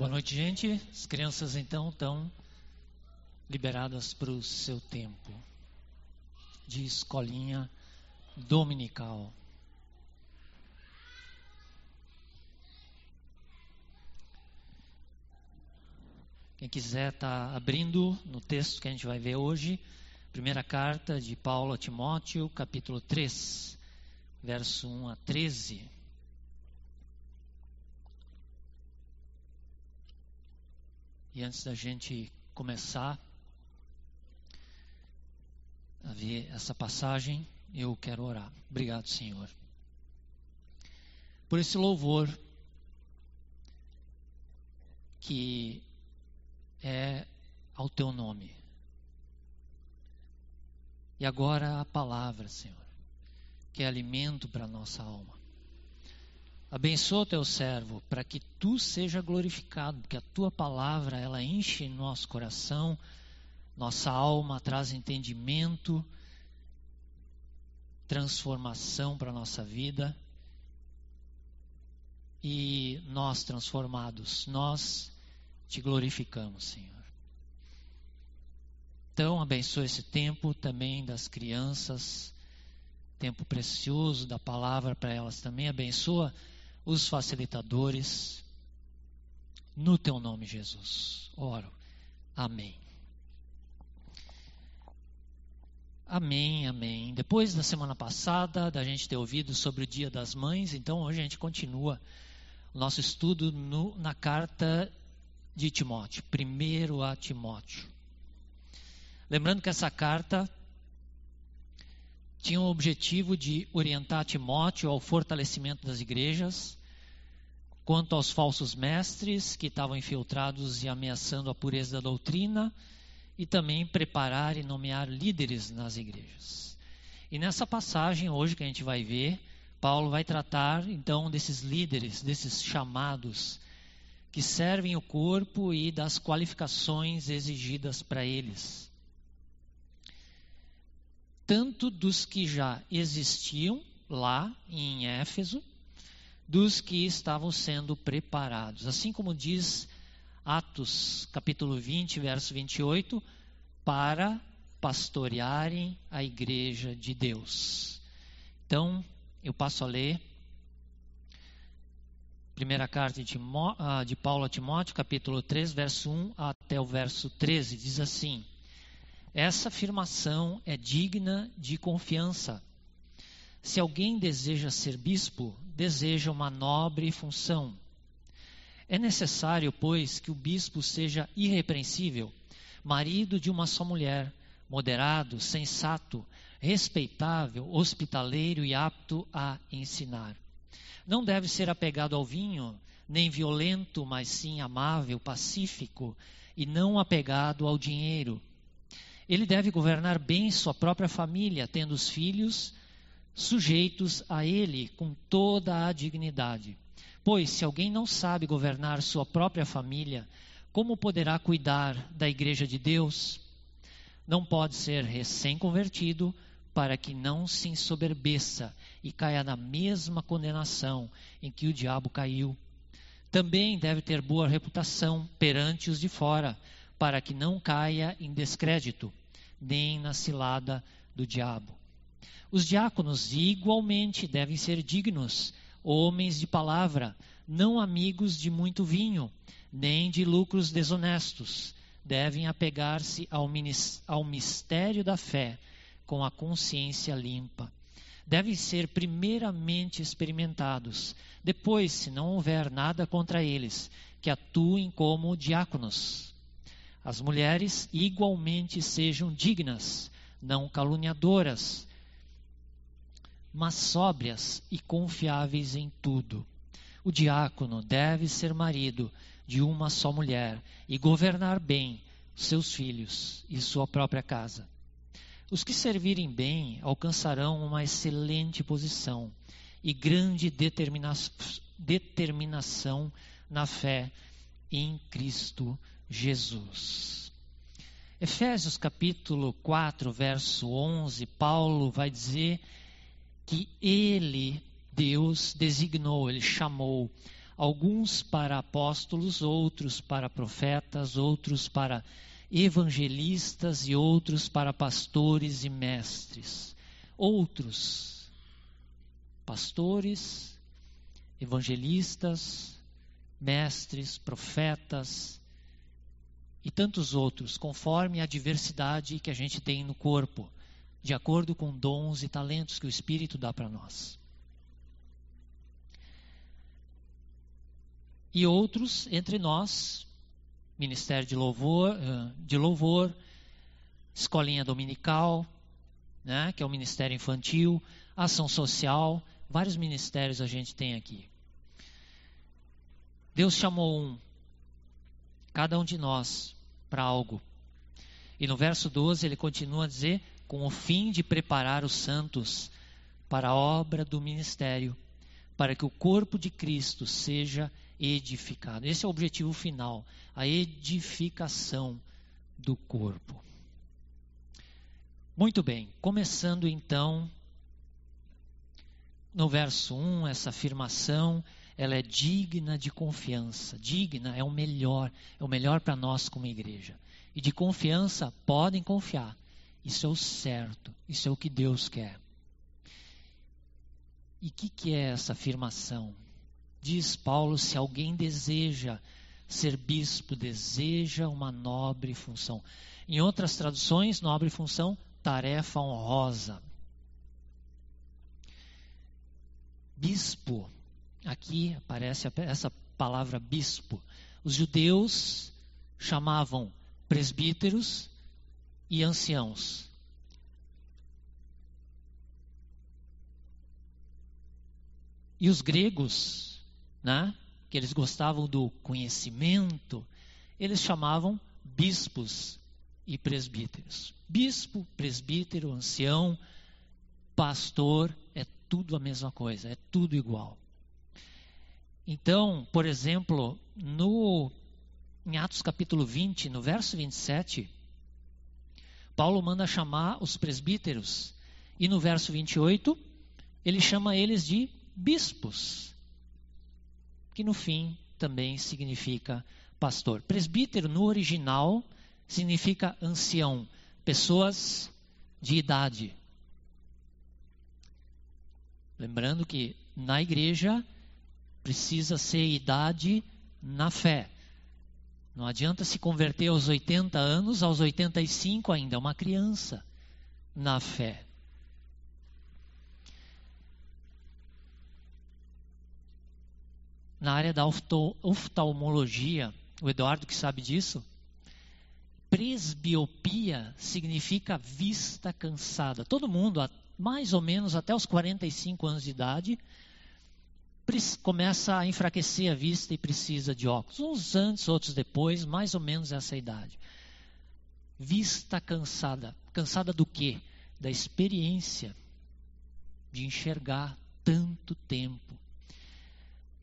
Boa noite, gente. As crianças então estão liberadas para o seu tempo de escolinha dominical. Quem quiser está abrindo no texto que a gente vai ver hoje, primeira carta de Paulo a Timóteo, capítulo 3, verso 1 a 13. E antes da gente começar a ver essa passagem, eu quero orar. Obrigado, Senhor, por esse louvor que é ao teu nome. E agora a palavra, Senhor, que é alimento para a nossa alma. Abençoa o teu servo para que tu seja glorificado, porque a tua palavra ela enche nosso coração, nossa alma traz entendimento, transformação para a nossa vida. E nós transformados, nós te glorificamos, Senhor. Então, abençoa esse tempo também das crianças, tempo precioso da palavra para elas também. Abençoa os facilitadores, no teu nome, Jesus. Oro. Amém. Amém, amém. Depois da semana passada, da gente ter ouvido sobre o Dia das Mães, então hoje a gente continua o nosso estudo no, na carta de Timóteo, primeiro a Timóteo. Lembrando que essa carta tinha o objetivo de orientar Timóteo ao fortalecimento das igrejas, quanto aos falsos mestres que estavam infiltrados e ameaçando a pureza da doutrina, e também preparar e nomear líderes nas igrejas. E nessa passagem, hoje que a gente vai ver, Paulo vai tratar então desses líderes, desses chamados, que servem o corpo e das qualificações exigidas para eles tanto dos que já existiam lá em Éfeso, dos que estavam sendo preparados. Assim como diz Atos capítulo 20, verso 28, para pastorearem a igreja de Deus. Então, eu passo a ler. Primeira carta de, ah, de Paulo a Timóteo, capítulo 3, verso 1 até o verso 13, diz assim: essa afirmação é digna de confiança. Se alguém deseja ser bispo, deseja uma nobre função. É necessário, pois, que o bispo seja irrepreensível, marido de uma só mulher, moderado, sensato, respeitável, hospitaleiro e apto a ensinar. Não deve ser apegado ao vinho, nem violento, mas sim amável, pacífico e não apegado ao dinheiro ele deve governar bem sua própria família, tendo os filhos sujeitos a ele com toda a dignidade. Pois, se alguém não sabe governar sua própria família, como poderá cuidar da igreja de Deus? Não pode ser recém-convertido para que não se ensoberbeça e caia na mesma condenação em que o diabo caiu. Também deve ter boa reputação perante os de fora, para que não caia em descrédito nem na cilada do diabo. Os diáconos igualmente devem ser dignos, homens de palavra, não amigos de muito vinho, nem de lucros desonestos. Devem apegar-se ao, mistério da fé com a consciência limpa. Devem ser primeiramente experimentados, depois, se não houver nada contra eles, que atuem como diáconos as mulheres igualmente sejam dignas, não caluniadoras, mas sóbrias e confiáveis em tudo. O diácono deve ser marido de uma só mulher e governar bem seus filhos e sua própria casa. Os que servirem bem alcançarão uma excelente posição e grande determina determinação na fé em Cristo Jesus. Efésios capítulo 4, verso 11, Paulo vai dizer que ele, Deus, designou, ele chamou alguns para apóstolos, outros para profetas, outros para evangelistas e outros para pastores e mestres. Outros pastores, evangelistas, mestres, profetas e tantos outros, conforme a diversidade que a gente tem no corpo, de acordo com dons e talentos que o Espírito dá para nós. e outros entre nós, Ministério de Louvor, eh, de louvor Escolinha Dominical, né, que é o Ministério Infantil, Ação Social, vários ministérios a gente tem aqui. Deus chamou um, cada um de nós, para algo. E no verso 12 ele continua a dizer: com o fim de preparar os santos para a obra do ministério, para que o corpo de Cristo seja edificado. Esse é o objetivo final, a edificação do corpo. Muito bem, começando então no verso 1, essa afirmação, ela é digna de confiança. Digna é o melhor, é o melhor para nós como igreja. E de confiança, podem confiar. Isso é o certo, isso é o que Deus quer. E o que, que é essa afirmação? Diz Paulo: se alguém deseja ser bispo, deseja uma nobre função. Em outras traduções, nobre função, tarefa honrosa. Bispo, aqui aparece essa palavra bispo. Os judeus chamavam presbíteros e anciãos. E os gregos né? que eles gostavam do conhecimento, eles chamavam bispos e presbíteros. Bispo, presbítero, ancião, pastor, é tudo a mesma coisa, é tudo igual. Então, por exemplo, no em Atos capítulo 20, no verso 27, Paulo manda chamar os presbíteros, e no verso 28, ele chama eles de bispos que no fim também significa pastor. Presbítero no original significa ancião, pessoas de idade. Lembrando que na igreja precisa ser idade na fé. Não adianta se converter aos 80 anos, aos 85 ainda, é uma criança na fé. na área da oftalmologia, o Eduardo que sabe disso, presbiopia significa vista cansada. Todo mundo, mais ou menos até os 45 anos de idade, começa a enfraquecer a vista e precisa de óculos. Uns antes, outros depois, mais ou menos essa idade. Vista cansada. Cansada do quê? Da experiência de enxergar tanto tempo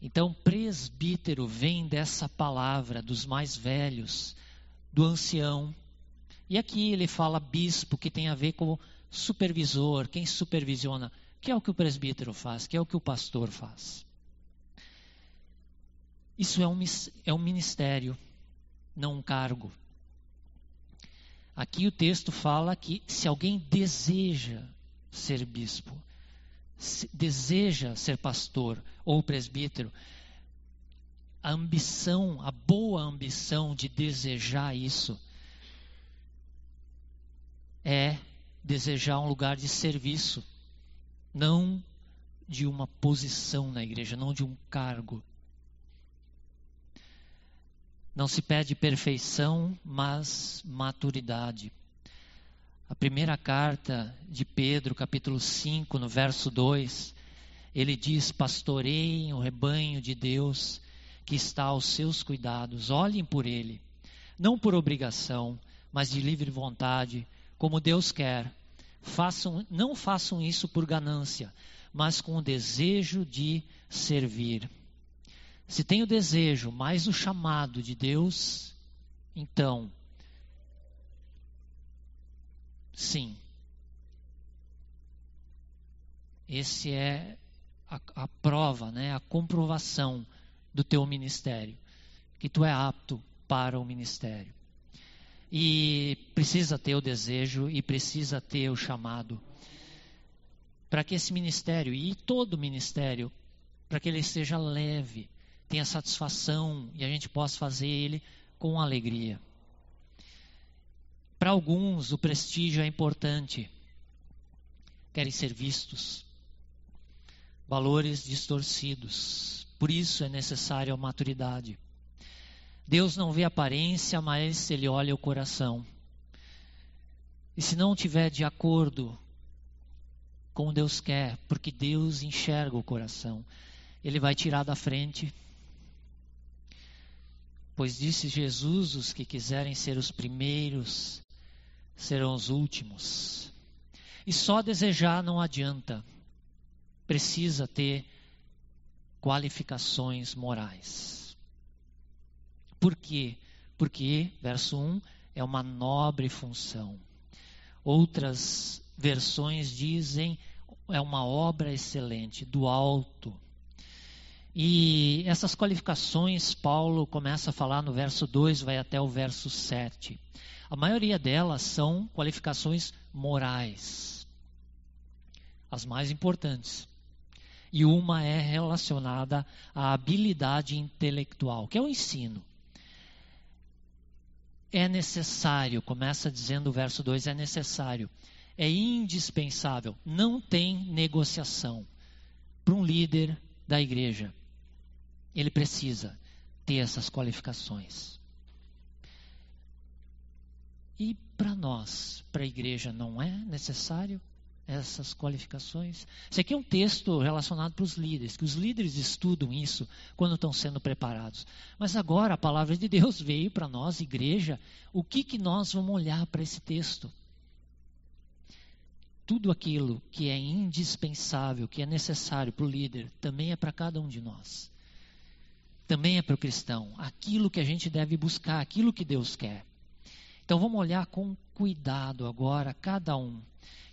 então, presbítero vem dessa palavra dos mais velhos, do ancião. E aqui ele fala bispo, que tem a ver com supervisor, quem supervisiona, que é o que o presbítero faz, que é o que o pastor faz. Isso é um, é um ministério, não um cargo. Aqui o texto fala que se alguém deseja ser bispo, deseja ser pastor ou presbítero, a ambição, a boa ambição de desejar isso é desejar um lugar de serviço, não de uma posição na igreja, não de um cargo. Não se pede perfeição, mas maturidade. A primeira carta de Pedro, capítulo 5, no verso 2, ele diz: Pastoreiem o rebanho de Deus que está aos seus cuidados, olhem por ele, não por obrigação, mas de livre vontade, como Deus quer. Façam, não façam isso por ganância, mas com o desejo de servir. Se tem o desejo mais o chamado de Deus, então Sim. Esse é a, a prova, né, a comprovação do teu ministério, que tu é apto para o ministério. E precisa ter o desejo e precisa ter o chamado para que esse ministério e todo ministério, para que ele seja leve, tenha satisfação e a gente possa fazer ele com alegria. Para alguns, o prestígio é importante, querem ser vistos, valores distorcidos, por isso é necessária a maturidade. Deus não vê aparência, mas Ele olha o coração. E se não tiver de acordo como Deus quer, porque Deus enxerga o coração. Ele vai tirar da frente. Pois disse Jesus: os que quiserem ser os primeiros serão os últimos. E só desejar não adianta. Precisa ter qualificações morais. Por quê? Porque, verso 1, é uma nobre função. Outras versões dizem é uma obra excelente, do alto. E essas qualificações, Paulo começa a falar no verso 2, vai até o verso 7. A maioria delas são qualificações morais, as mais importantes. E uma é relacionada à habilidade intelectual, que é o ensino. É necessário, começa dizendo o verso 2, é necessário é indispensável, não tem negociação para um líder da igreja. Ele precisa ter essas qualificações. E para nós, para a igreja, não é necessário essas qualificações? Isso aqui é um texto relacionado para os líderes, que os líderes estudam isso quando estão sendo preparados. Mas agora a palavra de Deus veio para nós, igreja, o que, que nós vamos olhar para esse texto? tudo aquilo que é indispensável, que é necessário para o líder, também é para cada um de nós. Também é para o cristão. Aquilo que a gente deve buscar, aquilo que Deus quer. Então vamos olhar com cuidado agora cada um.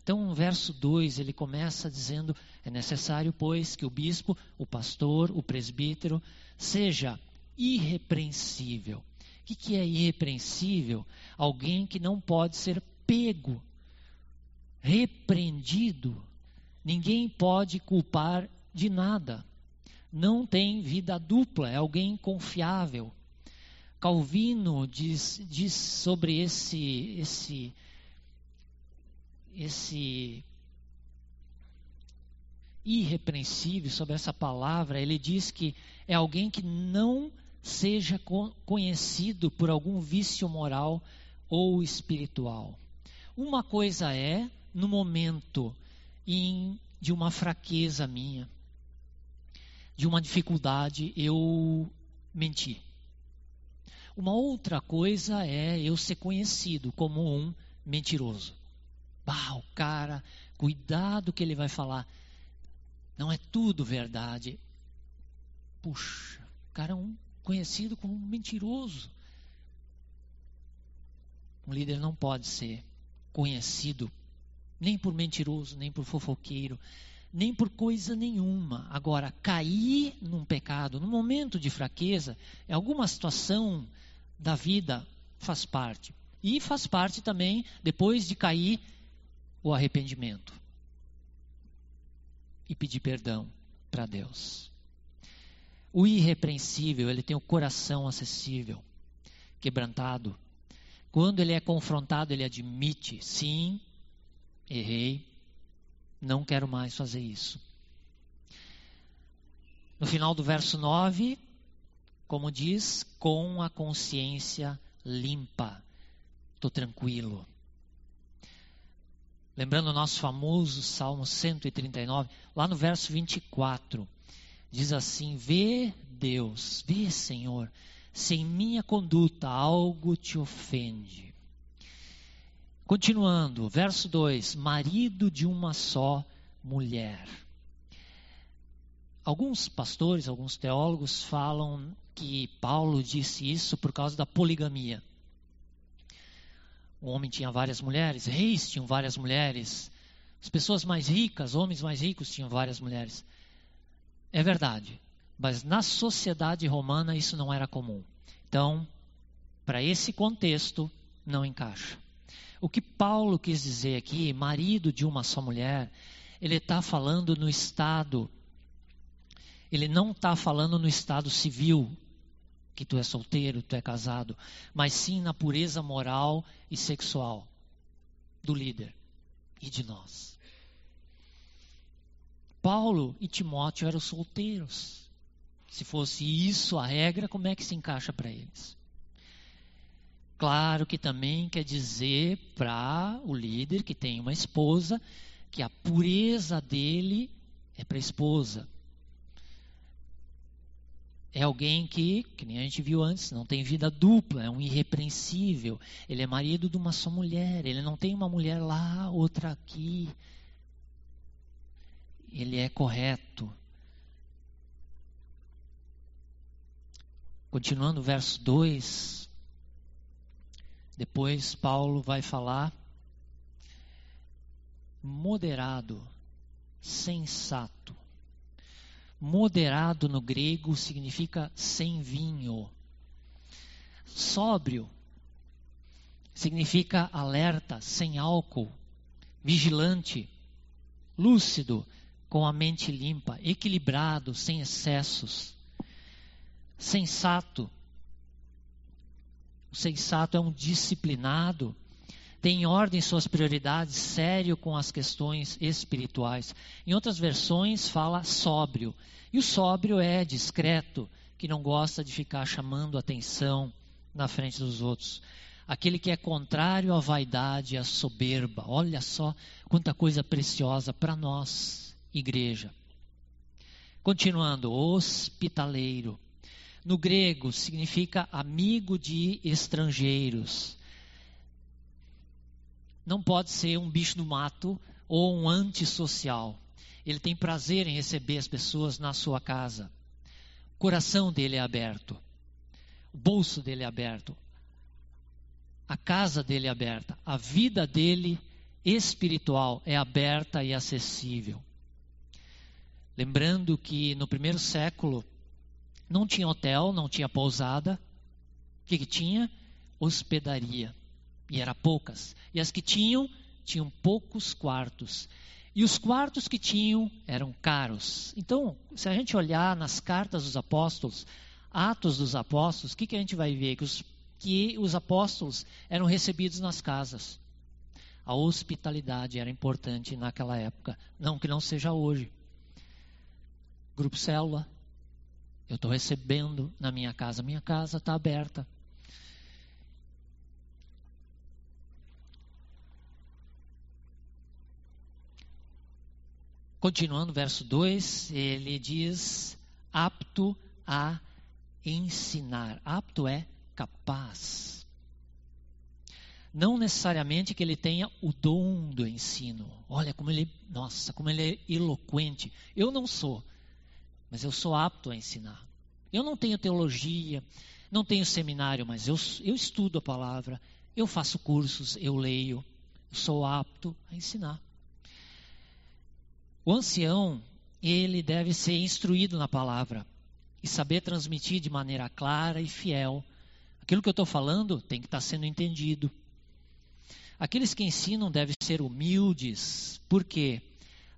Então, no verso 2, ele começa dizendo: é necessário, pois, que o bispo, o pastor, o presbítero, seja irrepreensível. O que, que é irrepreensível? Alguém que não pode ser pego repreendido, ninguém pode culpar de nada. Não tem vida dupla, é alguém confiável. Calvino diz, diz sobre esse, esse, esse irrepreensível, sobre essa palavra, ele diz que é alguém que não seja conhecido por algum vício moral ou espiritual. Uma coisa é no momento em, de uma fraqueza minha, de uma dificuldade, eu menti. Uma outra coisa é eu ser conhecido como um mentiroso. Bah, o cara, cuidado que ele vai falar. Não é tudo verdade. Puxa, o cara é um conhecido como um mentiroso. Um líder não pode ser conhecido nem por mentiroso, nem por fofoqueiro, nem por coisa nenhuma. Agora, cair num pecado, num momento de fraqueza, é alguma situação da vida faz parte. E faz parte também, depois de cair, o arrependimento. E pedir perdão para Deus. O irrepreensível, ele tem o coração acessível, quebrantado. Quando ele é confrontado, ele admite: sim, errei, não quero mais fazer isso. No final do verso 9, como diz, com a consciência limpa, estou tranquilo. Lembrando o nosso famoso Salmo 139, lá no verso 24, diz assim: Vê Deus, vê Senhor, se em minha conduta algo te ofende. Continuando, verso 2: marido de uma só mulher. Alguns pastores, alguns teólogos falam que Paulo disse isso por causa da poligamia. O homem tinha várias mulheres, reis tinham várias mulheres, as pessoas mais ricas, homens mais ricos tinham várias mulheres. É verdade, Mas na sociedade romana isso não era comum. Então, para esse contexto, não encaixa. O que Paulo quis dizer aqui, marido de uma só mulher, ele está falando no estado, ele não está falando no estado civil, que tu é solteiro, tu é casado, mas sim na pureza moral e sexual do líder e de nós. Paulo e Timóteo eram solteiros. Se fosse isso a regra, como é que se encaixa para eles? Claro que também quer dizer para o líder que tem uma esposa que a pureza dele é para a esposa. É alguém que, que nem a gente viu antes, não tem vida dupla, é um irrepreensível. Ele é marido de uma só mulher, ele não tem uma mulher lá, outra aqui. Ele é correto. Continuando o verso 2, depois Paulo vai falar moderado, sensato. Moderado no grego significa sem vinho. Sóbrio significa alerta, sem álcool. Vigilante, lúcido, com a mente limpa, equilibrado, sem excessos. Sensato. O sensato é um disciplinado, tem em ordem suas prioridades, sério com as questões espirituais. Em outras versões fala sóbrio. E o sóbrio é discreto, que não gosta de ficar chamando atenção na frente dos outros. Aquele que é contrário à vaidade, à soberba. Olha só quanta coisa preciosa para nós, igreja. Continuando, hospitaleiro. No grego significa amigo de estrangeiros não pode ser um bicho do mato ou um antissocial. Ele tem prazer em receber as pessoas na sua casa. O coração dele é aberto. O bolso dele é aberto. A casa dele é aberta. A vida dele espiritual é aberta e acessível. Lembrando que no primeiro século não tinha hotel, não tinha pousada. O que, que tinha? Hospedaria. E eram poucas. E as que tinham, tinham poucos quartos. E os quartos que tinham eram caros. Então, se a gente olhar nas cartas dos apóstolos, Atos dos Apóstolos, o que, que a gente vai ver? Que os, que os apóstolos eram recebidos nas casas. A hospitalidade era importante naquela época. Não que não seja hoje. Grupo Célula, eu estou recebendo na minha casa. Minha casa está aberta. Continuando, verso 2, ele diz: apto a ensinar. Apto é capaz. Não necessariamente que ele tenha o dom do ensino. Olha como ele, nossa, como ele é eloquente. Eu não sou, mas eu sou apto a ensinar. Eu não tenho teologia, não tenho seminário, mas eu, eu estudo a palavra, eu faço cursos, eu leio, eu sou apto a ensinar. O ancião, ele deve ser instruído na palavra e saber transmitir de maneira clara e fiel. Aquilo que eu estou falando tem que estar tá sendo entendido. Aqueles que ensinam devem ser humildes, porque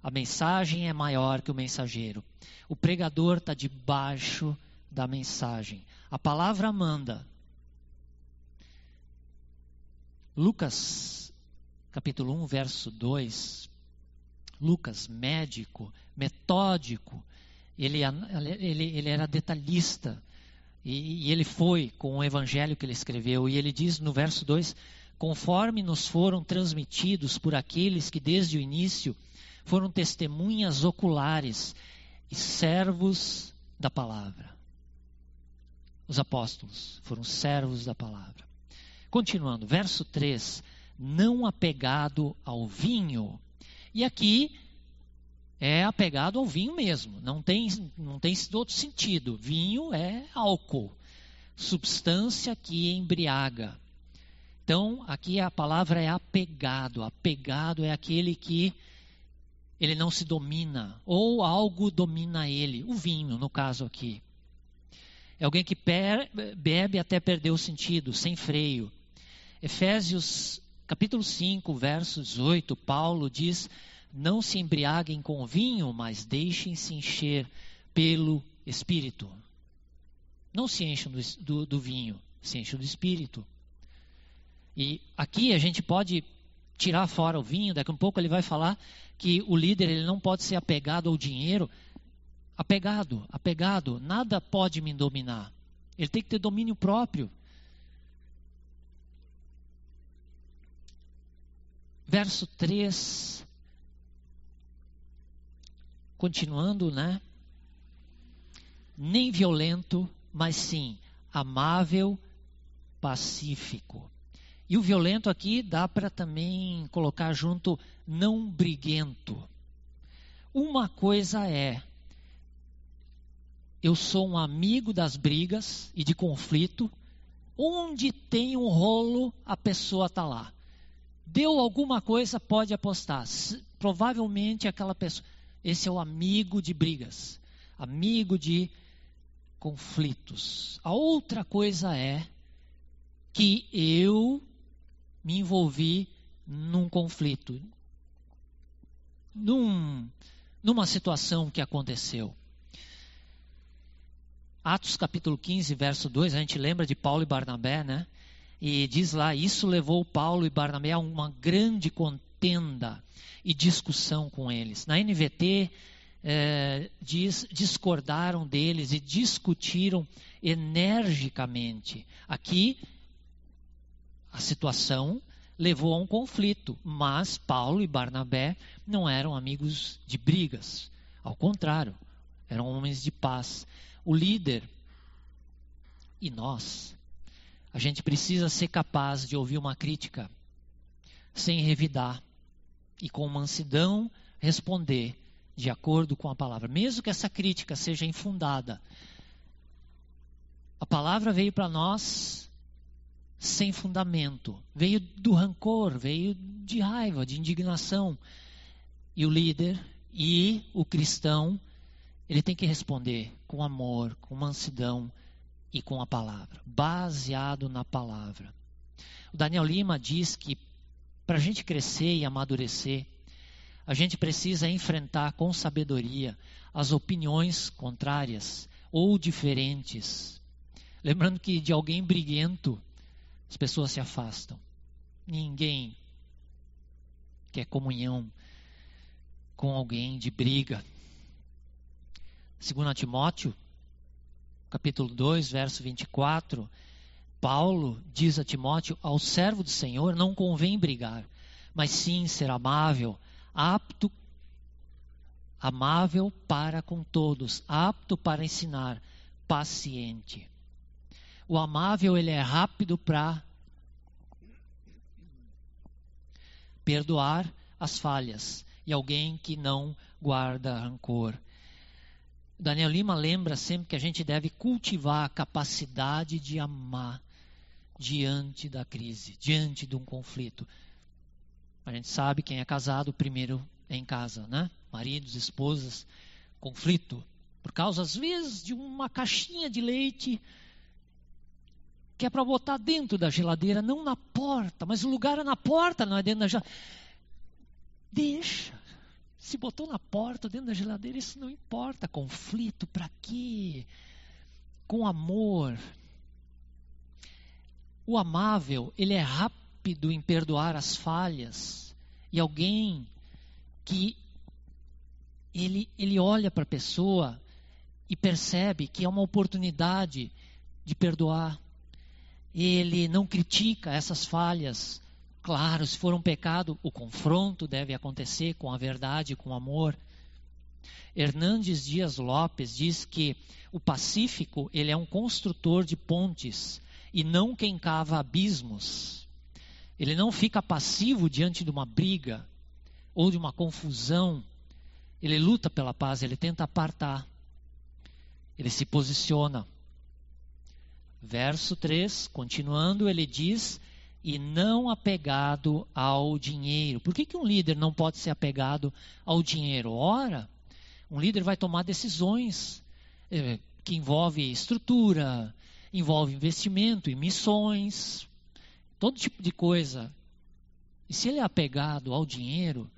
a mensagem é maior que o mensageiro. O pregador está debaixo da mensagem. A palavra manda. Lucas, capítulo 1, verso 2, Lucas, médico, metódico, ele, ele, ele era detalhista. E, e ele foi com o evangelho que ele escreveu. E ele diz no verso 2: Conforme nos foram transmitidos por aqueles que desde o início foram testemunhas oculares e servos da palavra. Os apóstolos foram servos da palavra. Continuando, verso 3: Não apegado ao vinho, e aqui é apegado ao vinho mesmo, não tem, não tem outro sentido. Vinho é álcool, substância que embriaga. Então, aqui a palavra é apegado. Apegado é aquele que ele não se domina, ou algo domina ele, o vinho, no caso aqui. É alguém que bebe até perder o sentido, sem freio. Efésios capítulo 5, verso 18, Paulo diz: Não se embriaguem com vinho, mas deixem-se encher pelo Espírito. Não se enchem do, do, do vinho, se enchem do Espírito. E aqui a gente pode tirar fora o vinho, daqui a um pouco ele vai falar que o líder ele não pode ser apegado ao dinheiro. Apegado, apegado, nada pode me dominar. Ele tem que ter domínio próprio. Verso 3. Continuando, né? Nem violento, mas sim amável, pacífico. E o violento aqui dá para também colocar junto não briguento. Uma coisa é, eu sou um amigo das brigas e de conflito, onde tem um rolo, a pessoa está lá. Deu alguma coisa, pode apostar. Provavelmente aquela pessoa. Esse é o amigo de brigas, amigo de conflitos. A outra coisa é que eu me envolvi num conflito, num, numa situação que aconteceu. Atos capítulo 15, verso 2, a gente lembra de Paulo e Barnabé, né? E diz lá: Isso levou Paulo e Barnabé a uma grande contenda e discussão com eles. Na NVT, é, diz: discordaram deles e discutiram energicamente. Aqui, a situação levou a um conflito, mas Paulo e Barnabé não eram amigos de brigas. Ao contrário, eram homens de paz. O líder e nós, a gente precisa ser capaz de ouvir uma crítica sem revidar e com mansidão responder de acordo com a palavra, mesmo que essa crítica seja infundada. A palavra veio para nós sem fundamento. Veio do rancor, veio de raiva, de indignação. E o líder e o cristão, ele tem que responder com amor, com mansidão e com a palavra, baseado na palavra. O Daniel Lima diz que para a gente crescer e amadurecer, a gente precisa enfrentar com sabedoria as opiniões contrárias ou diferentes. Lembrando que de alguém briguento as pessoas se afastam. Ninguém quer comunhão com alguém de briga. Segundo Timóteo, capítulo 2, verso 24, Paulo diz a Timóteo: Ao servo do Senhor não convém brigar, mas sim ser amável, apto amável para com todos, apto para ensinar, paciente. O amável, ele é rápido para perdoar as falhas e alguém que não guarda rancor. Daniel Lima lembra sempre que a gente deve cultivar a capacidade de amar diante da crise, diante de um conflito. A gente sabe quem é casado primeiro é em casa, né? Maridos, esposas, conflito por causa às vezes de uma caixinha de leite que é para botar dentro da geladeira, não na porta, mas o lugar é na porta, não é dentro da geladeira. Deixa. Se botou na porta, dentro da geladeira, isso não importa. Conflito, para quê? Com amor. O amável, ele é rápido em perdoar as falhas. E alguém que ele, ele olha para a pessoa e percebe que é uma oportunidade de perdoar ele não critica essas falhas. Claro, se for um pecado, o confronto deve acontecer com a verdade, com amor. Hernandes Dias Lopes diz que o pacífico ele é um construtor de pontes e não quem cava abismos. Ele não fica passivo diante de uma briga ou de uma confusão. Ele luta pela paz, ele tenta apartar. Ele se posiciona. Verso 3, continuando, ele diz: e não apegado ao dinheiro. Por que, que um líder não pode ser apegado ao dinheiro? Ora, um líder vai tomar decisões eh, que envolvem estrutura, envolve investimento em missões, todo tipo de coisa. E se ele é apegado ao dinheiro,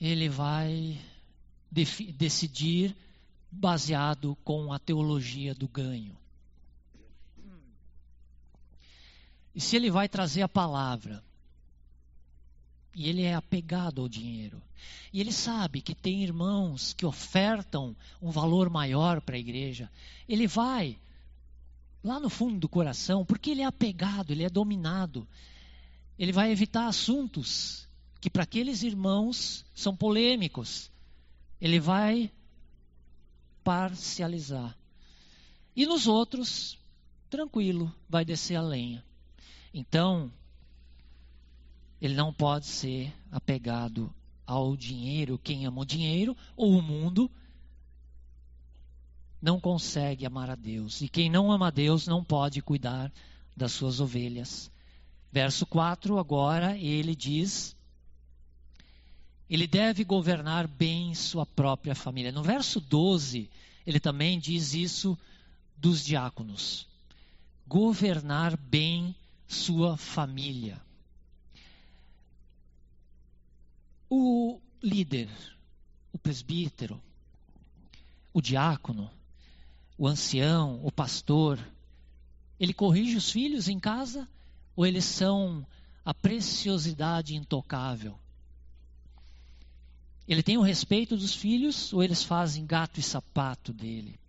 ele vai decidir baseado com a teologia do ganho. E se ele vai trazer a palavra, e ele é apegado ao dinheiro, e ele sabe que tem irmãos que ofertam um valor maior para a igreja, ele vai lá no fundo do coração, porque ele é apegado, ele é dominado, ele vai evitar assuntos que para aqueles irmãos são polêmicos. Ele vai parcializar. E nos outros, tranquilo, vai descer a lenha. Então, ele não pode ser apegado ao dinheiro. Quem ama o dinheiro ou o mundo não consegue amar a Deus. E quem não ama a Deus não pode cuidar das suas ovelhas. Verso 4, agora ele diz: ele deve governar bem sua própria família. No verso 12, ele também diz isso dos diáconos: governar bem sua família. O líder, o presbítero, o diácono, o ancião, o pastor, ele corrige os filhos em casa ou eles são a preciosidade intocável? Ele tem o respeito dos filhos ou eles fazem gato e sapato dele?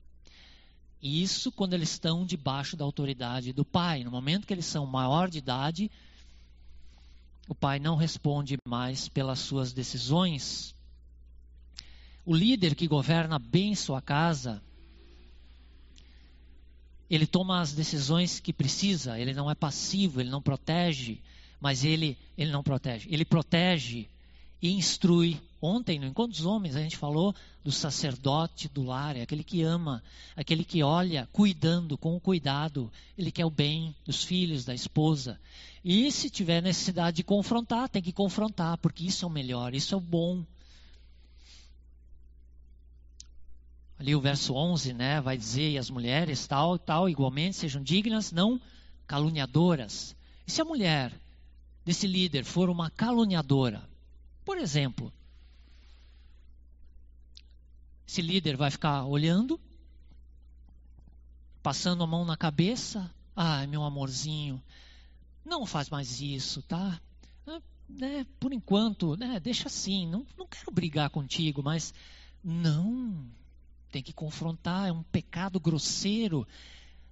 E isso quando eles estão debaixo da autoridade do pai. No momento que eles são maior de idade, o pai não responde mais pelas suas decisões. O líder que governa bem sua casa, ele toma as decisões que precisa, ele não é passivo, ele não protege, mas ele, ele não protege. Ele protege e instrui Ontem, no Encontro dos Homens, a gente falou do sacerdote do lar, é aquele que ama, aquele que olha, cuidando, com o cuidado, ele quer o bem dos filhos, da esposa. E se tiver necessidade de confrontar, tem que confrontar, porque isso é o melhor, isso é o bom. Ali o verso 11, né, vai dizer, e as mulheres, tal, tal, igualmente, sejam dignas, não caluniadoras. E se a mulher desse líder for uma caluniadora, por exemplo, esse líder vai ficar olhando, passando a mão na cabeça. Ai, meu amorzinho, não faz mais isso, tá? Ah, né, por enquanto, né, deixa assim. Não, não quero brigar contigo, mas não. Tem que confrontar. É um pecado grosseiro.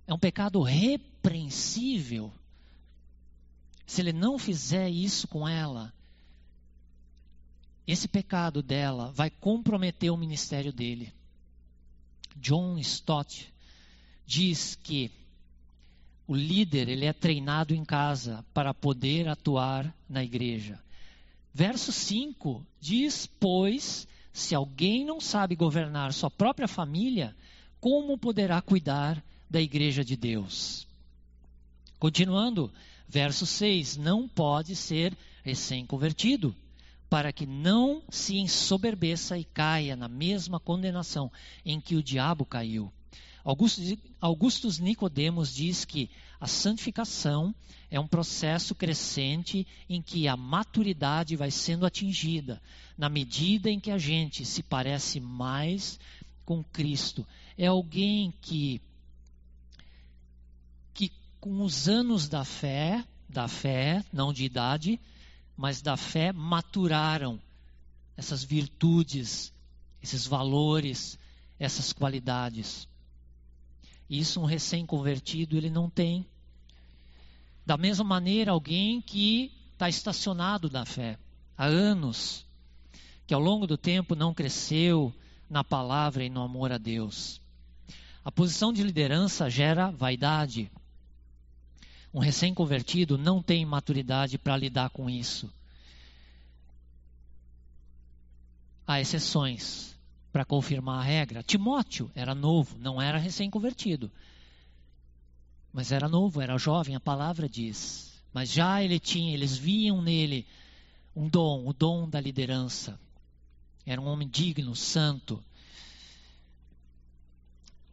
É um pecado repreensível. Se ele não fizer isso com ela, esse pecado dela vai comprometer o ministério dele. John Stott diz que o líder ele é treinado em casa para poder atuar na igreja. Verso 5 diz: Pois, se alguém não sabe governar sua própria família, como poderá cuidar da igreja de Deus? Continuando, verso 6: Não pode ser recém-convertido para que não se ensoberbeça e caia na mesma condenação em que o diabo caiu. Augustus, Nicodemos diz que a santificação é um processo crescente em que a maturidade vai sendo atingida na medida em que a gente se parece mais com Cristo. É alguém que que com os anos da fé, da fé, não de idade, mas da fé maturaram essas virtudes, esses valores, essas qualidades. Isso um recém-convertido ele não tem. Da mesma maneira, alguém que está estacionado na fé há anos, que ao longo do tempo não cresceu na palavra e no amor a Deus. A posição de liderança gera vaidade, um recém-convertido não tem maturidade para lidar com isso. Há exceções para confirmar a regra. Timóteo era novo, não era recém-convertido. Mas era novo, era jovem, a palavra diz. Mas já ele tinha, eles viam nele um dom, o dom da liderança. Era um homem digno, santo.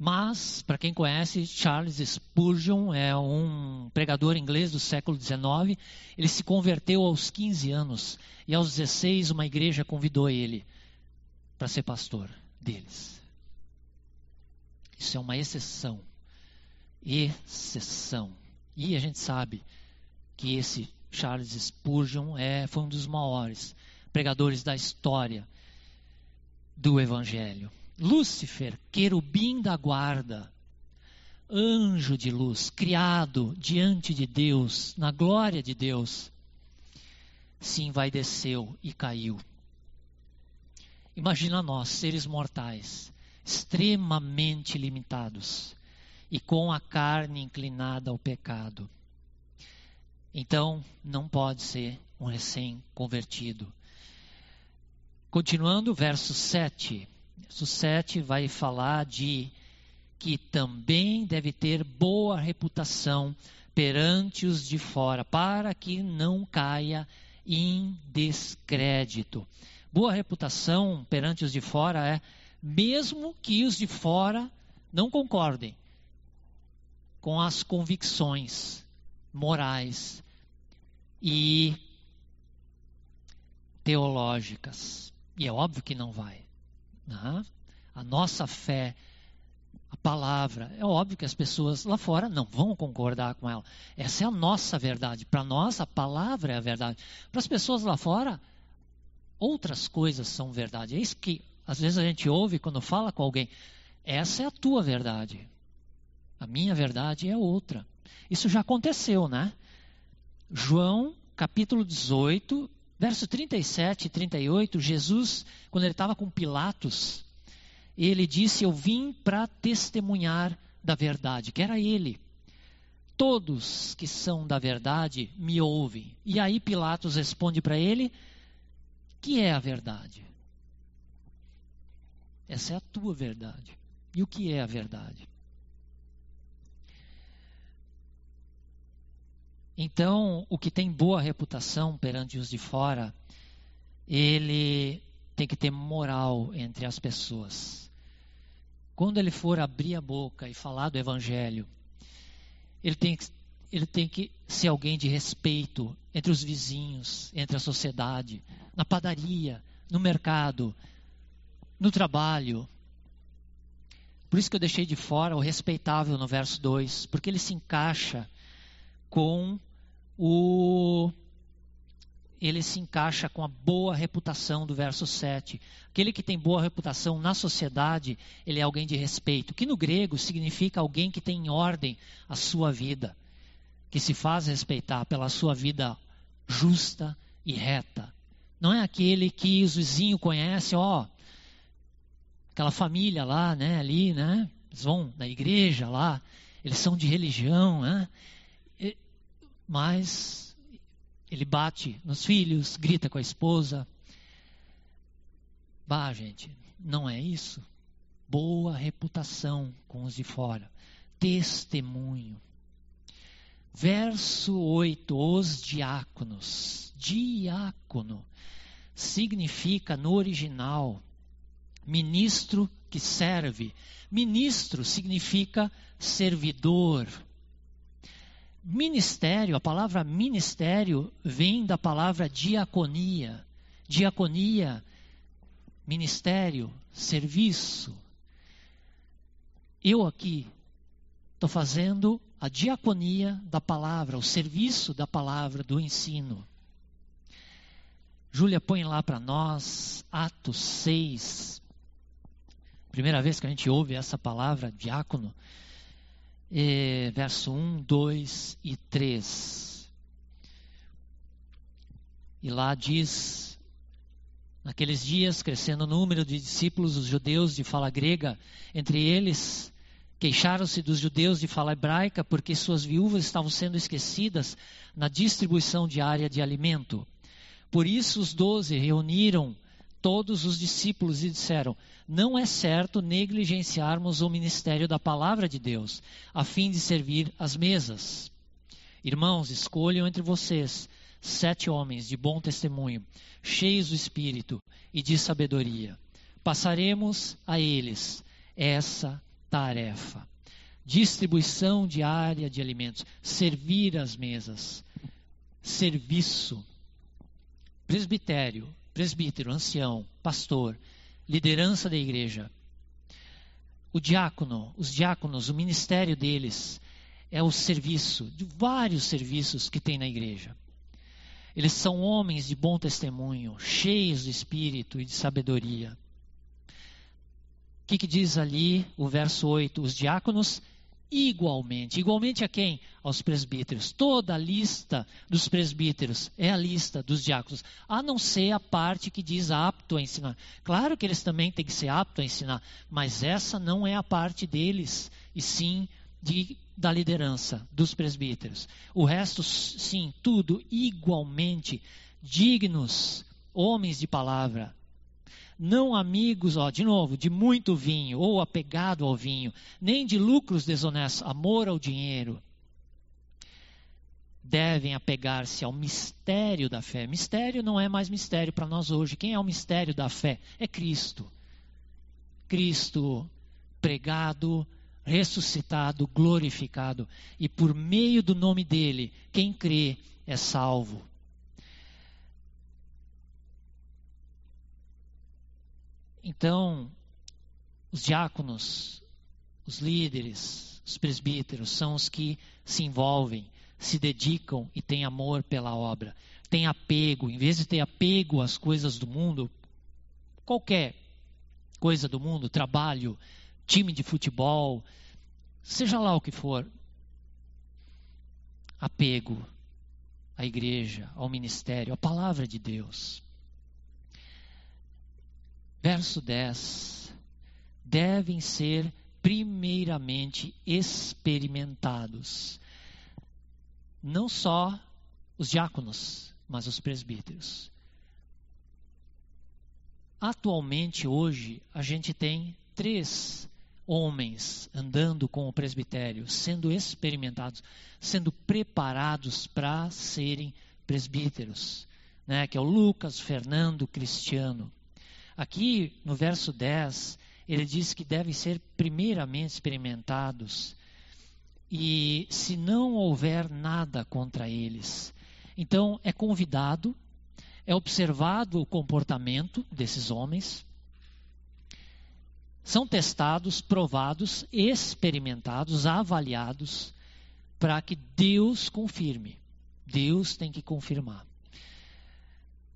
Mas, para quem conhece, Charles Spurgeon é um pregador inglês do século XIX. Ele se converteu aos 15 anos e aos 16 uma igreja convidou ele para ser pastor deles. Isso é uma exceção. Exceção. E a gente sabe que esse Charles Spurgeon é, foi um dos maiores pregadores da história do Evangelho. Lúcifer, querubim da guarda, anjo de luz, criado diante de Deus, na glória de Deus, se envaideceu e caiu. Imagina nós, seres mortais, extremamente limitados e com a carne inclinada ao pecado. Então, não pode ser um recém-convertido. Continuando, verso 7. Verso 7 vai falar de que também deve ter boa reputação perante os de fora, para que não caia em descrédito. Boa reputação perante os de fora é mesmo que os de fora não concordem com as convicções morais e teológicas. E é óbvio que não vai. Né? A nossa fé, a palavra, é óbvio que as pessoas lá fora não vão concordar com ela. Essa é a nossa verdade. Para nós, a palavra é a verdade. Para as pessoas lá fora, outras coisas são verdade. É isso que às vezes a gente ouve quando fala com alguém. Essa é a tua verdade. A minha verdade é outra. Isso já aconteceu, né? João, capítulo 18, verso 37 e 38, Jesus, quando ele estava com Pilatos, ele disse: Eu vim para testemunhar da verdade, que era ele. Todos que são da verdade me ouvem. E aí Pilatos responde para ele: Que é a verdade? Essa é a tua verdade. E o que é a verdade? Então, o que tem boa reputação perante os de fora, ele tem que ter moral entre as pessoas. Quando ele for abrir a boca e falar do evangelho, ele tem, ele tem que ser alguém de respeito entre os vizinhos, entre a sociedade, na padaria, no mercado, no trabalho. Por isso que eu deixei de fora o respeitável no verso 2, porque ele se encaixa com o ele se encaixa com a boa reputação do verso 7. Aquele que tem boa reputação na sociedade, ele é alguém de respeito, que no grego significa alguém que tem em ordem a sua vida, que se faz respeitar pela sua vida justa e reta. Não é aquele que os vizinhos conhecem, ó, aquela família lá, né, ali, né, eles vão na igreja lá, eles são de religião, né, mas ele bate nos filhos, grita com a esposa. Bah, gente, não é isso. Boa reputação com os de fora. Testemunho. Verso 8: Os diáconos. Diácono significa no original ministro que serve. Ministro significa servidor, Ministério, a palavra ministério vem da palavra diaconia. Diaconia, ministério, serviço. Eu aqui estou fazendo a diaconia da palavra, o serviço da palavra, do ensino. Júlia põe lá para nós Atos 6. Primeira vez que a gente ouve essa palavra, diácono verso 1, 2 e 3. E lá diz: Naqueles dias, crescendo o número de discípulos, os judeus de fala grega, entre eles, queixaram-se dos judeus de fala hebraica porque suas viúvas estavam sendo esquecidas na distribuição diária de alimento. Por isso, os doze reuniram todos os discípulos e disseram: Não é certo negligenciarmos o ministério da palavra de Deus, a fim de servir as mesas. Irmãos, escolham entre vocês sete homens de bom testemunho, cheios do espírito e de sabedoria. Passaremos a eles essa tarefa. Distribuição diária de alimentos, servir as mesas, serviço, presbitério, presbítero, ancião, pastor, liderança da igreja. O diácono, os diáconos, o ministério deles é o serviço, de vários serviços que tem na igreja. Eles são homens de bom testemunho, cheios de espírito e de sabedoria. O que, que diz ali o verso 8? Os diáconos igualmente. Igualmente a quem? Aos presbíteros. Toda a lista dos presbíteros é a lista dos diáconos, a não ser a parte que diz apto a ensinar. Claro que eles também têm que ser aptos a ensinar, mas essa não é a parte deles, e sim de, da liderança dos presbíteros. O resto, sim, tudo igualmente dignos, homens de palavra, não amigos, ó, de novo, de muito vinho ou apegado ao vinho, nem de lucros desonestos, amor ao dinheiro. Devem apegar-se ao mistério da fé. Mistério não é mais mistério para nós hoje. Quem é o mistério da fé? É Cristo. Cristo pregado, ressuscitado, glorificado. E por meio do nome dele, quem crê é salvo. Então, os diáconos, os líderes, os presbíteros são os que se envolvem, se dedicam e têm amor pela obra. Tem apego, em vez de ter apego às coisas do mundo, qualquer coisa do mundo, trabalho, time de futebol, seja lá o que for, apego à igreja, ao ministério, à palavra de Deus. Verso 10. Devem ser primeiramente experimentados. Não só os diáconos, mas os presbíteros. Atualmente, hoje, a gente tem três homens andando com o presbitério, sendo experimentados, sendo preparados para serem presbíteros, né? que é o Lucas, Fernando, Cristiano. Aqui no verso 10, ele diz que devem ser primeiramente experimentados e se não houver nada contra eles. Então é convidado, é observado o comportamento desses homens, são testados, provados, experimentados, avaliados, para que Deus confirme. Deus tem que confirmar.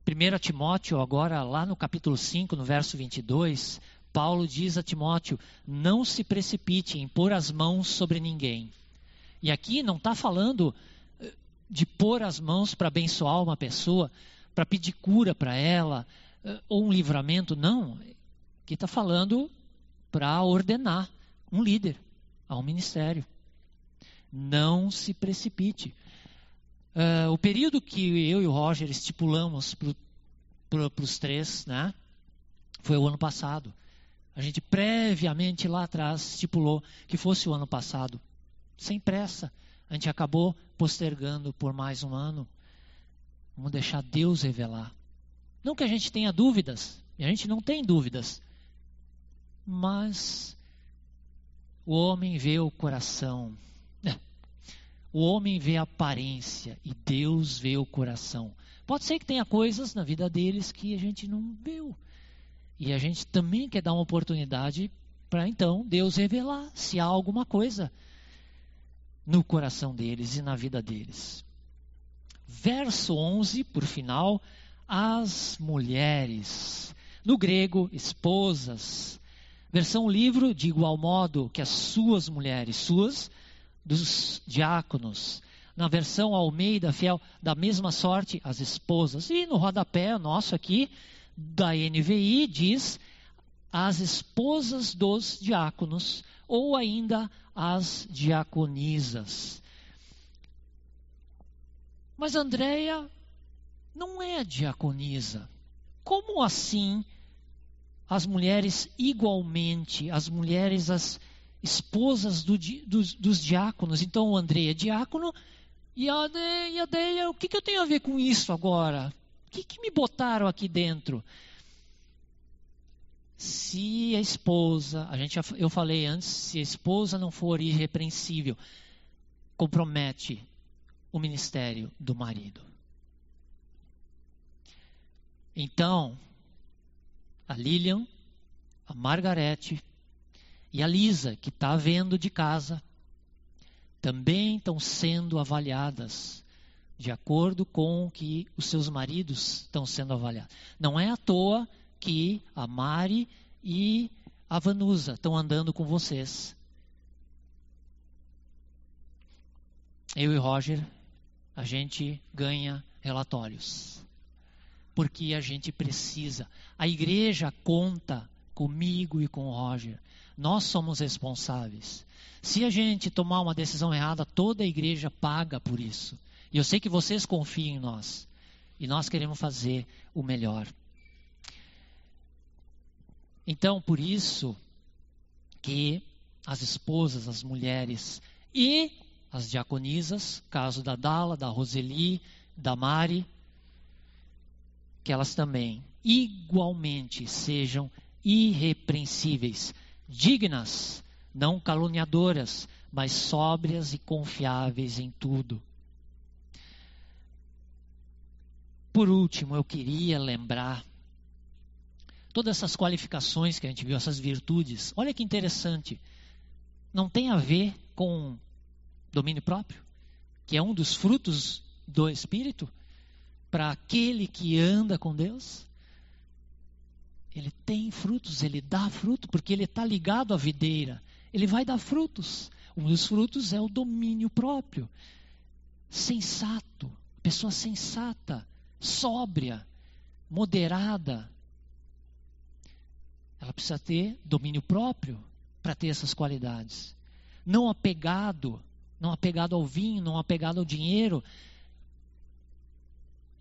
1 Timóteo, agora lá no capítulo 5, no verso 22, Paulo diz a Timóteo: não se precipite em pôr as mãos sobre ninguém. E aqui não está falando eh, de pôr as mãos para abençoar uma pessoa, para pedir cura para ela, eh, ou um livramento, não. Aqui está falando para ordenar um líder a um ministério. Não se precipite. Uh, o período que eu e o Roger estipulamos para os três, né, foi o ano passado. A gente previamente lá atrás estipulou que fosse o ano passado, sem pressa. A gente acabou postergando por mais um ano. Vamos deixar Deus revelar. Não que a gente tenha dúvidas, e a gente não tem dúvidas, mas o homem vê o coração. O homem vê a aparência e Deus vê o coração. Pode ser que tenha coisas na vida deles que a gente não viu. E a gente também quer dar uma oportunidade para então Deus revelar se há alguma coisa no coração deles e na vida deles. Verso 11, por final, as mulheres. No grego, esposas. Versão livro, de igual modo que as suas mulheres, suas dos diáconos. Na versão Almeida Fiel, da mesma sorte, as esposas. E no rodapé nosso aqui, da NVI, diz as esposas dos diáconos, ou ainda as diaconisas. Mas Andréia não é diaconisa. Como assim as mulheres igualmente, as mulheres, as esposas do, dos, dos, diáconos. Então, o André é diácono e a, Deia, o que, que eu tenho a ver com isso agora? O que, que me botaram aqui dentro? Se a esposa, a gente, eu falei antes, se a esposa não for irrepreensível, compromete o ministério do marido. Então, a Lilian, a Margarete e a Lisa, que está vendo de casa, também estão sendo avaliadas de acordo com o que os seus maridos estão sendo avaliados. Não é à toa que a Mari e a Vanusa estão andando com vocês. Eu e Roger, a gente ganha relatórios. Porque a gente precisa. A igreja conta comigo e com o Roger. Nós somos responsáveis. Se a gente tomar uma decisão errada, toda a igreja paga por isso. E eu sei que vocês confiam em nós. E nós queremos fazer o melhor. Então, por isso que as esposas, as mulheres e as diaconisas, caso da Dala, da Roseli, da Mari, que elas também igualmente sejam irrepreensíveis dignas, não caluniadoras, mas sóbrias e confiáveis em tudo. Por último, eu queria lembrar todas essas qualificações que a gente viu, essas virtudes. Olha que interessante. Não tem a ver com domínio próprio, que é um dos frutos do Espírito para aquele que anda com Deus. Ele tem frutos, ele dá fruto, porque ele está ligado à videira. Ele vai dar frutos. Um dos frutos é o domínio próprio. Sensato, pessoa sensata, sóbria, moderada. Ela precisa ter domínio próprio para ter essas qualidades. Não apegado, não apegado ao vinho, não apegado ao dinheiro,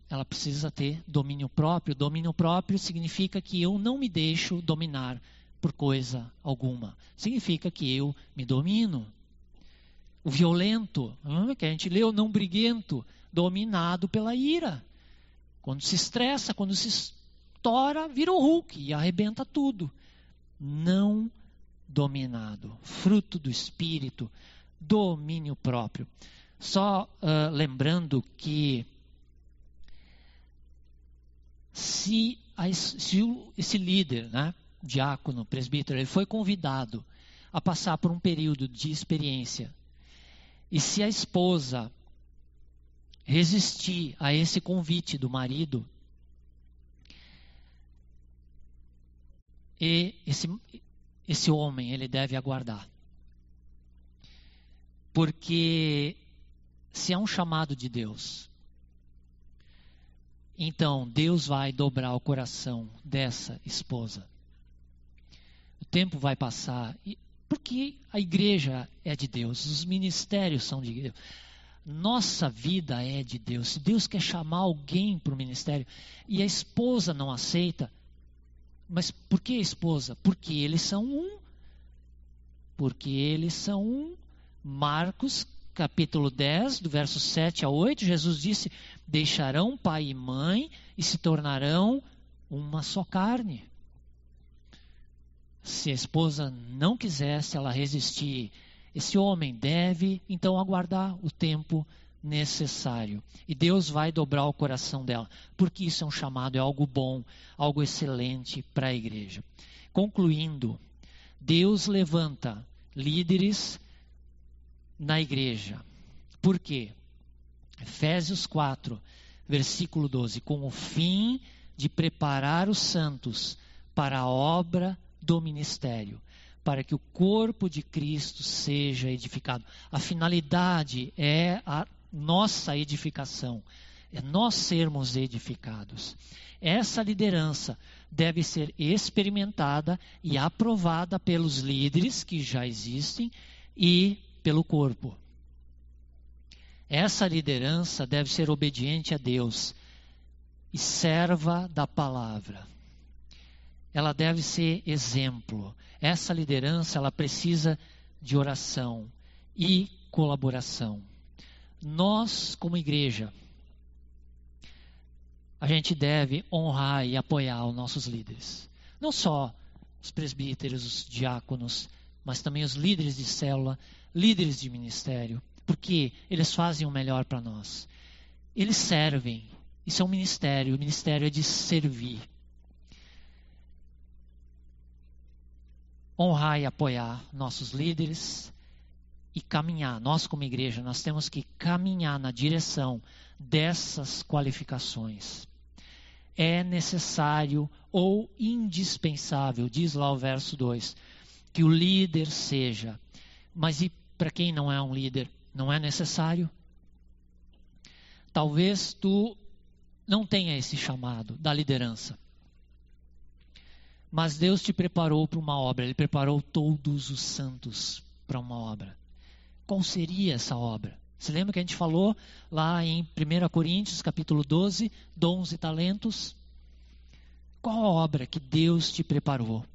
ela precisa ter domínio próprio. Domínio próprio significa que eu não me deixo dominar por coisa alguma. Significa que eu me domino. O violento, que a gente leu, não briguento, dominado pela ira. Quando se estressa, quando se estoura, vira o Hulk e arrebenta tudo. Não dominado. Fruto do espírito, domínio próprio. Só uh, lembrando que se, se esse líder, né, diácono, presbítero, ele foi convidado a passar por um período de experiência, e se a esposa resistir a esse convite do marido, e esse, esse homem ele deve aguardar. Porque se é um chamado de Deus, então, Deus vai dobrar o coração dessa esposa. O tempo vai passar, porque a igreja é de Deus, os ministérios são de Deus. Nossa vida é de Deus. Se Deus quer chamar alguém para o ministério e a esposa não aceita, mas por que a esposa? Porque eles são um. Porque eles são um. Marcos capítulo 10, do verso 7 a 8, Jesus disse: Deixarão pai e mãe e se tornarão uma só carne. Se a esposa não quiser, se ela resistir, esse homem deve então aguardar o tempo necessário. E Deus vai dobrar o coração dela, porque isso é um chamado, é algo bom, algo excelente para a igreja. Concluindo, Deus levanta líderes na igreja. Por quê? Efésios 4, versículo 12: com o fim de preparar os santos para a obra do ministério, para que o corpo de Cristo seja edificado. A finalidade é a nossa edificação, é nós sermos edificados. Essa liderança deve ser experimentada e aprovada pelos líderes que já existem e pelo corpo. Essa liderança deve ser obediente a Deus e serva da palavra. ela deve ser exemplo. Essa liderança, ela precisa de oração e colaboração. Nós, como igreja, a gente deve honrar e apoiar os nossos líderes. Não só os presbíteros, os diáconos, mas também os líderes de célula, líderes de ministério, porque eles fazem o melhor para nós. Eles servem. Isso é um ministério. O ministério é de servir. Honrar e apoiar nossos líderes e caminhar. Nós, como igreja, nós temos que caminhar na direção dessas qualificações. É necessário ou indispensável, diz lá o verso 2, que o líder seja. Mas e para quem não é um líder, não é necessário? Talvez tu não tenha esse chamado da liderança. Mas Deus te preparou para uma obra, Ele preparou todos os santos para uma obra. Qual seria essa obra? Você lembra que a gente falou lá em 1 Coríntios, capítulo 12, dons e talentos? Qual a obra que Deus te preparou?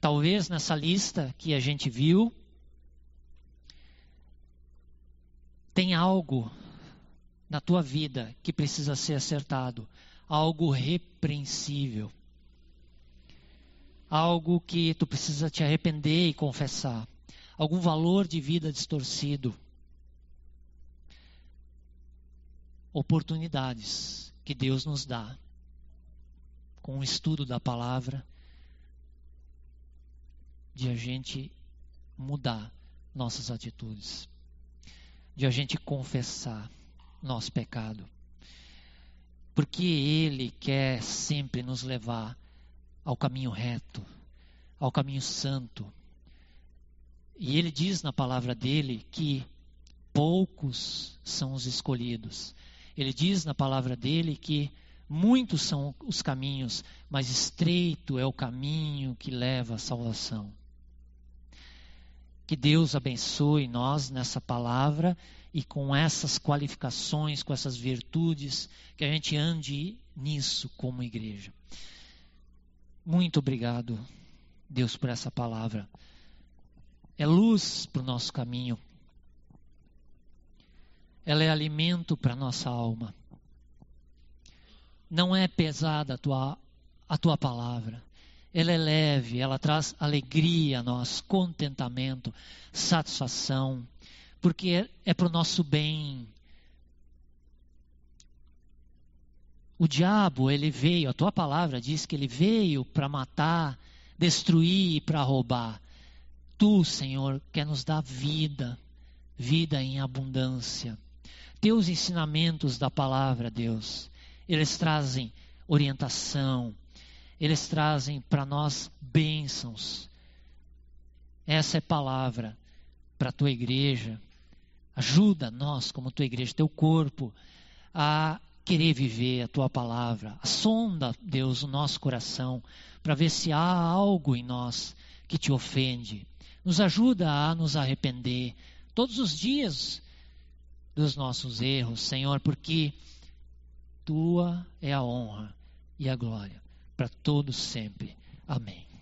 Talvez nessa lista que a gente viu, tem algo na tua vida que precisa ser acertado, algo repreensível, algo que tu precisa te arrepender e confessar. Algum valor de vida distorcido. Oportunidades que Deus nos dá com o estudo da palavra de a gente mudar nossas atitudes, de a gente confessar nosso pecado. Porque Ele quer sempre nos levar ao caminho reto, ao caminho santo e ele diz na palavra dele que poucos são os escolhidos. Ele diz na palavra dele que muitos são os caminhos, mas estreito é o caminho que leva à salvação. Que Deus abençoe nós nessa palavra e com essas qualificações, com essas virtudes, que a gente ande nisso como igreja. Muito obrigado, Deus, por essa palavra é luz para o nosso caminho. Ela é alimento para a nossa alma. Não é pesada a tua, a tua palavra. Ela é leve, ela traz alegria a nós, contentamento, satisfação, porque é, é para o nosso bem. O diabo, ele veio, a tua palavra diz que ele veio para matar, destruir e para roubar. Tu, Senhor, quer nos dar vida, vida em abundância. Teus ensinamentos da palavra, Deus, eles trazem orientação, eles trazem para nós bênçãos. Essa é palavra para a tua igreja. Ajuda nós, como tua igreja, teu corpo, a querer viver a tua palavra. Sonda, Deus, o nosso coração, para ver se há algo em nós que te ofende nos ajuda a nos arrepender todos os dias dos nossos erros, Senhor, porque tua é a honra e a glória para todos sempre. Amém.